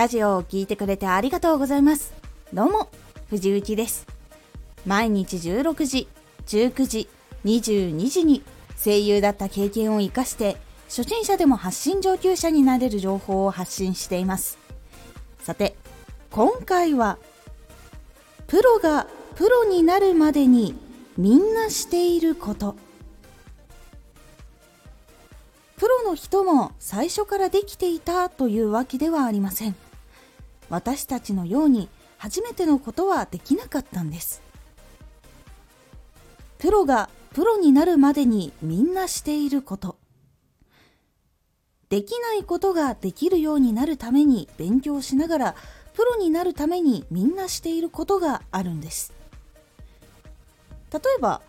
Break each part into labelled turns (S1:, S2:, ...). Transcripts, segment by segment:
S1: ラジオを聴いてくれてありがとうございます。どうも藤幸です。毎日16時19時22時に声優だった経験を生かして初心者でも発信上級者になれる情報を発信しています。さて今回はプロがプロになるまでにみんなしていること。プロの人も最初からできていたというわけではありません。私たちのように初めてのことはできなかったんです。プロがプロになるまでにみんなしていること。できないことができるようになるために勉強しながらプロになるためにみんなしていることがあるんです。例えば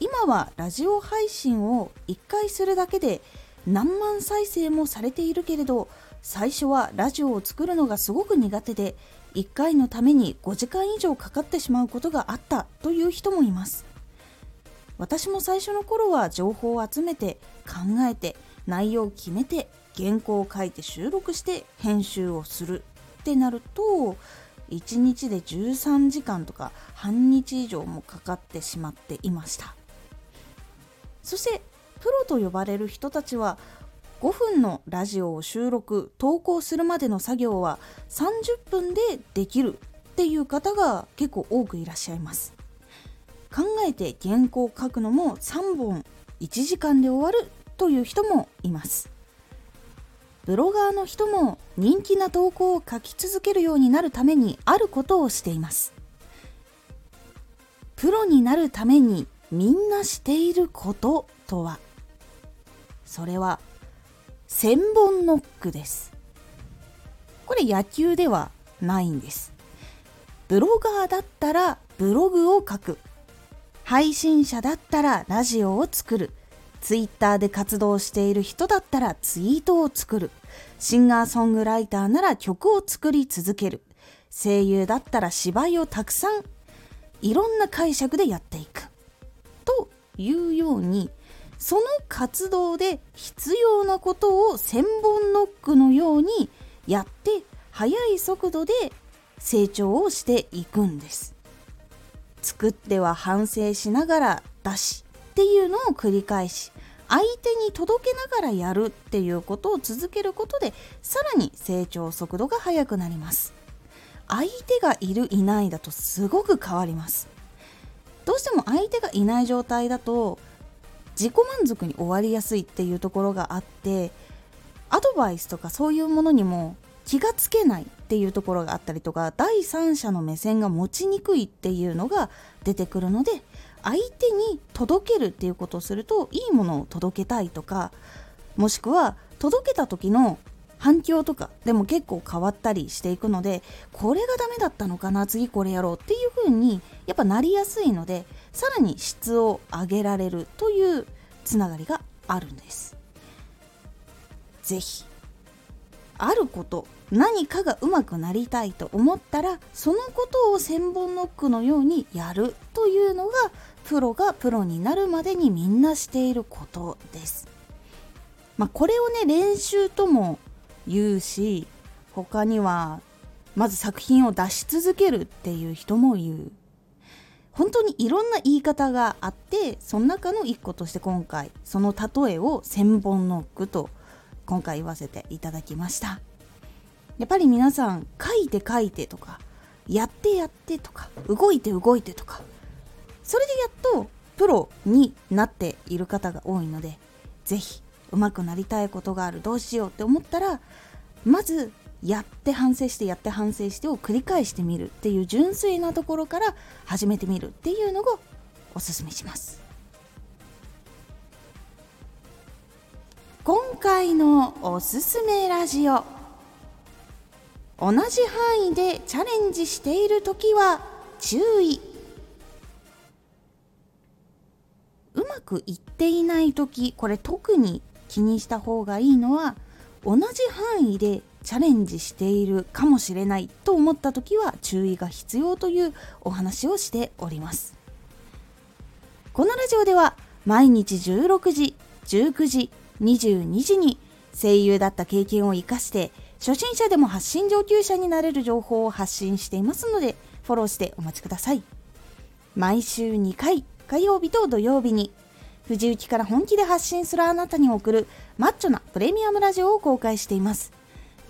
S1: 今はラジオ配信を1回するだけで何万再生もされているけれど最初はラジオを作るのがすごく苦手で1回のために5時間以上かかってしまうことがあったという人もいます。私も最初の頃は情報を集めて考えて内容を決めて原稿を書いて収録して編集をするってなると1日で13時間とか半日以上もかかってしまっていました。そしてプロと呼ばれる人たちは5分のラジオを収録投稿するまでの作業は30分でできるっていう方が結構多くいらっしゃいます。考えて原稿を書くのも3本1時間で終わるという人もいます。ブロガーの人も人気な投稿を書き続けるようになるためにあることをしています。プロになるためにみんなしていることとは？それは千本ノックです。これ野球ではないんです。ブロガーだったらブログを書く。配信者だったらラジオを作る。ツイッターで活動している人だったらツイートを作る。シンガーソングライターなら曲を作り続ける。声優だったら芝居をたくさん。いろんな解釈でやっていく。というようにその活動で必要なことを千本ノックのようにやって速い速度で成長をしていくんです。作っては反省しながら出しっていうのを繰り返し相手に届けながらやるっていうことを続けることでさらに成長速度が速くなります。相手がいるいないだとすごく変わります。どうしても相手がいない状態だと自己満足に終わりやすいっていうところがあってアドバイスとかそういうものにも気がつけないっていうところがあったりとか第三者の目線が持ちにくいっていうのが出てくるので相手に届けるっていうことをするといいものを届けたいとかもしくは届けた時の反響とかでも結構変わったりしていくのでこれがダメだったのかな次これやろうっていう風にやっぱなりやすいのでさらに質を上げられるというつながりがあるんです是非あること何かがうまくなりたいと思ったらそのことを千本ノックのようにやるというのがプロがプロになるまでにみんなしていることです。まあ、これをね練習とも言うし他にはまず作品を出し続けるっていう人も言う本当にいろんな言い方があってその中の一個として今回その例えを千本ノックと今回言わせていただきました。やっぱり皆さん書いて書いてとかやってやってとか動いて動いてとかそれでやっとプロになっている方が多いので是非上手くなりたいことがあるどうしようって思ったらまずやって反省してやって反省してを繰り返してみるっていう純粋なところから始めてみるっていうのをおすすめします。今回のおすすめラジオ。同じ範囲でチャレンジしている時は注意。うまくいっていない時これ特に気にした方がいいのは同じ範囲でチャレンジしているかもしれないと思った時は注意が必要というお話をしております。このラジオでは毎日16時19時22時に声優だった経験を生かして初心者でも発信上級者になれる情報を発信していますのでフォローしてお待ちください。毎週2回火曜日と土曜日に藤雪から本気で発信するあなたに送るマッチョなプレミアムラジオを公開しています。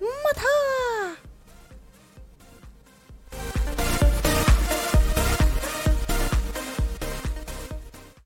S1: 엄 마,